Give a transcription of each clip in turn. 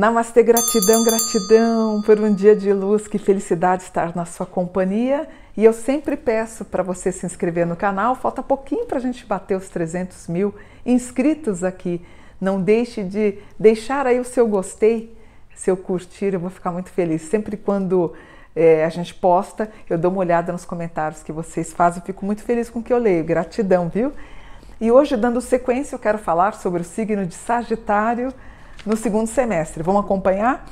Namastê, gratidão, gratidão por um dia de luz, que felicidade estar na sua companhia. E eu sempre peço para você se inscrever no canal, falta pouquinho para a gente bater os 300 mil inscritos aqui. Não deixe de deixar aí o seu gostei, seu curtir, eu vou ficar muito feliz. Sempre quando é, a gente posta, eu dou uma olhada nos comentários que vocês fazem, eu fico muito feliz com o que eu leio. Gratidão, viu? E hoje, dando sequência, eu quero falar sobre o signo de Sagitário no segundo semestre. Vamos acompanhar?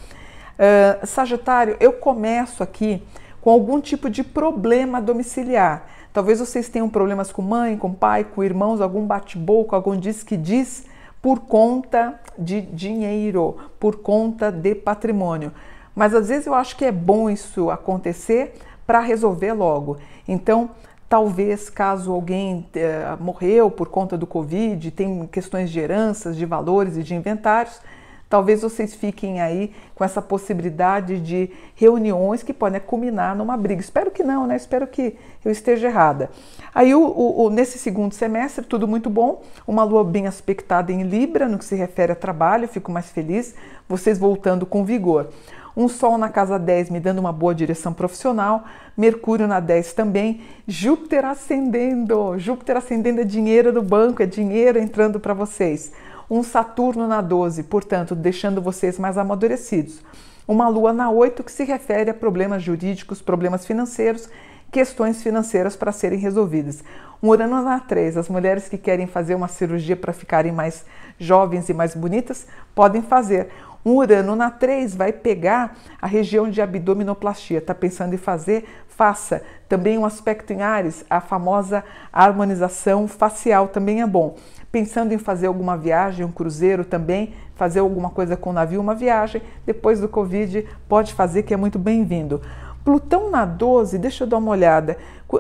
Uh, Sagitário, eu começo aqui com algum tipo de problema domiciliar. Talvez vocês tenham problemas com mãe, com pai, com irmãos, algum bate-boca, algum diz que diz por conta de dinheiro, por conta de patrimônio. Mas às vezes eu acho que é bom isso acontecer para resolver logo. Então, talvez caso alguém eh, morreu por conta do Covid, tem questões de heranças, de valores e de inventários, Talvez vocês fiquem aí com essa possibilidade de reuniões que podem culminar numa briga. Espero que não, né? Espero que eu esteja errada. Aí, o, o, nesse segundo semestre, tudo muito bom. Uma lua bem aspectada em Libra, no que se refere a trabalho, fico mais feliz. Vocês voltando com vigor. Um Sol na casa 10 me dando uma boa direção profissional, Mercúrio na 10 também, Júpiter ascendendo, Júpiter ascendendo é dinheiro no banco, é dinheiro entrando para vocês um Saturno na 12, portanto, deixando vocês mais amadurecidos. Uma Lua na 8, que se refere a problemas jurídicos, problemas financeiros, questões financeiras para serem resolvidas. Um Urano na 3, as mulheres que querem fazer uma cirurgia para ficarem mais jovens e mais bonitas, podem fazer. Um Urano na 3 vai pegar a região de abdominoplastia. Está pensando em fazer? Faça. Também um aspecto em Ares, a famosa harmonização facial também é bom pensando em fazer alguma viagem, um cruzeiro também, fazer alguma coisa com o navio, uma viagem, depois do Covid, pode fazer que é muito bem-vindo. Plutão na 12, deixa eu dar uma olhada.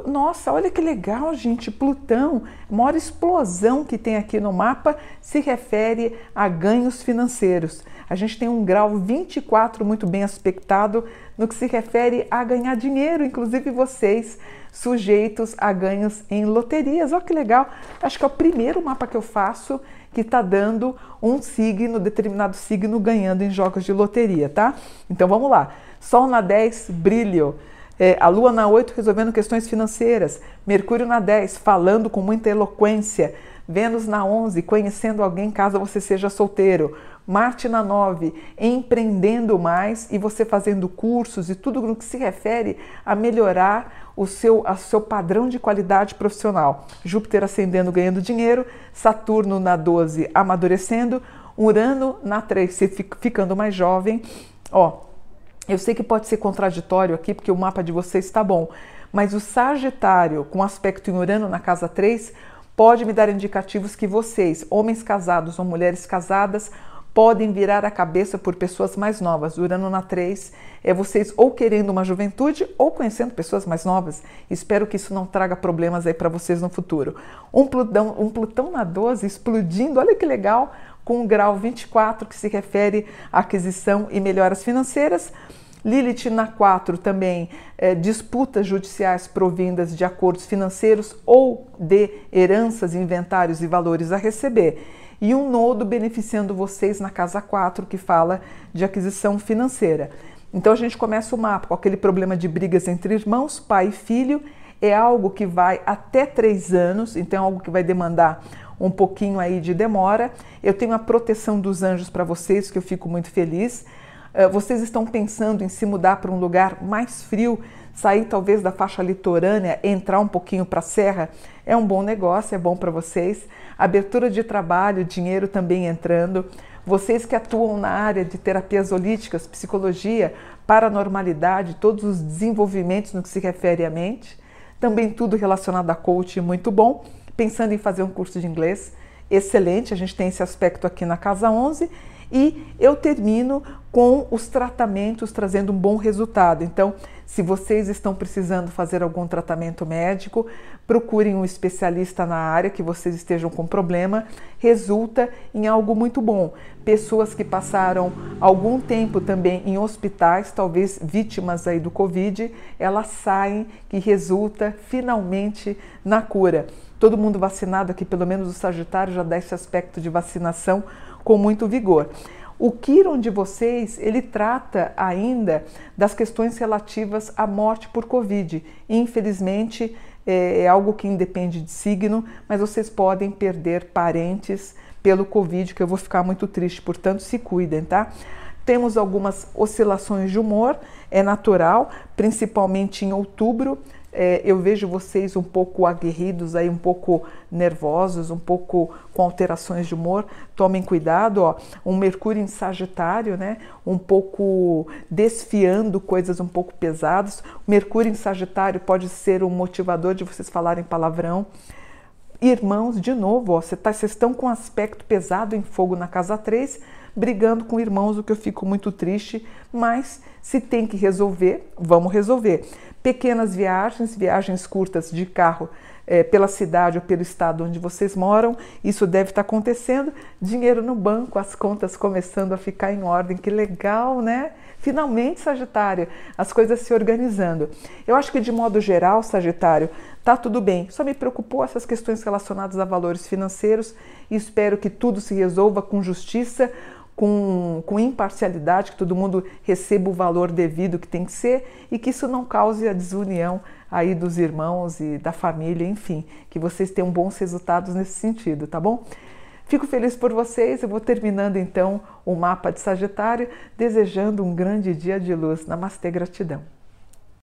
Nossa, olha que legal, gente. Plutão, maior explosão que tem aqui no mapa se refere a ganhos financeiros. A gente tem um grau 24 muito bem aspectado no que se refere a ganhar dinheiro, inclusive vocês sujeitos a ganhos em loterias. Olha que legal! Acho que é o primeiro mapa que eu faço que está dando um signo, determinado signo, ganhando em jogos de loteria, tá? Então vamos lá. Sol na 10, brilho. É, a Lua na 8, resolvendo questões financeiras. Mercúrio na 10, falando com muita eloquência. Vênus na 11, conhecendo alguém caso você seja solteiro. Marte na 9, empreendendo mais e você fazendo cursos e tudo no que se refere a melhorar o seu, a seu padrão de qualidade profissional. Júpiter ascendendo, ganhando dinheiro, Saturno na 12, amadurecendo, Urano na 3, ficando mais jovem. Ó, eu sei que pode ser contraditório aqui, porque o mapa de vocês está bom, mas o Sagitário, com aspecto em Urano na casa 3, pode me dar indicativos que vocês, homens casados ou mulheres casadas, podem virar a cabeça por pessoas mais novas. Urano na 3 é vocês ou querendo uma juventude ou conhecendo pessoas mais novas. Espero que isso não traga problemas aí para vocês no futuro. Um Plutão, um Plutão na 12 explodindo, olha que legal, com o grau 24 que se refere à aquisição e melhoras financeiras. Lilith na 4 também é, disputas judiciais provindas de acordos financeiros ou de heranças, inventários e valores a receber e um nodo beneficiando vocês na casa 4, que fala de aquisição financeira. Então a gente começa o mapa com aquele problema de brigas entre irmãos, pai e filho. É algo que vai até três anos, então é algo que vai demandar um pouquinho aí de demora. Eu tenho a proteção dos anjos para vocês, que eu fico muito feliz. Eh, vocês estão pensando em se mudar para um lugar mais frio, sair talvez da faixa litorânea, entrar um pouquinho para a serra, é um bom negócio, é bom para vocês. Abertura de trabalho, dinheiro também entrando. Vocês que atuam na área de terapias holísticas, psicologia, paranormalidade, todos os desenvolvimentos no que se refere à mente. Também tudo relacionado a coaching, muito bom. Pensando em fazer um curso de inglês, excelente, a gente tem esse aspecto aqui na Casa 11 e eu termino com os tratamentos trazendo um bom resultado. Então, se vocês estão precisando fazer algum tratamento médico, procurem um especialista na área que vocês estejam com problema, resulta em algo muito bom. Pessoas que passaram algum tempo também em hospitais, talvez vítimas aí do Covid, elas saem que resulta finalmente na cura. Todo mundo vacinado aqui, pelo menos o Sagitário já dá esse aspecto de vacinação com muito vigor. O Quiron de vocês, ele trata ainda das questões relativas à morte por Covid. Infelizmente, é, é algo que independe de signo, mas vocês podem perder parentes pelo Covid, que eu vou ficar muito triste, portanto, se cuidem, tá? Temos algumas oscilações de humor, é natural, principalmente em outubro é, eu vejo vocês um pouco aguerridos aí, um pouco nervosos, um pouco com alterações de humor. Tomem cuidado, ó. Um Mercúrio em Sagitário, né? Um pouco desfiando coisas um pouco pesadas. Mercúrio em Sagitário pode ser um motivador de vocês falarem palavrão. Irmãos, de novo, ó, vocês tá, estão com aspecto pesado em fogo na casa 3, brigando com irmãos, o que eu fico muito triste, mas se tem que resolver, vamos resolver pequenas viagens, viagens curtas de carro é, pela cidade ou pelo estado onde vocês moram, isso deve estar acontecendo. Dinheiro no banco, as contas começando a ficar em ordem, que legal, né? Finalmente, Sagitário, as coisas se organizando. Eu acho que de modo geral, Sagitário, tá tudo bem. Só me preocupou essas questões relacionadas a valores financeiros e espero que tudo se resolva com justiça com, com imparcialidade, que todo mundo receba o valor devido que tem que ser e que isso não cause a desunião aí dos irmãos e da família, enfim, que vocês tenham bons resultados nesse sentido, tá bom? Fico feliz por vocês. Eu vou terminando então o mapa de Sagitário, desejando um grande dia de luz. Namastê, gratidão.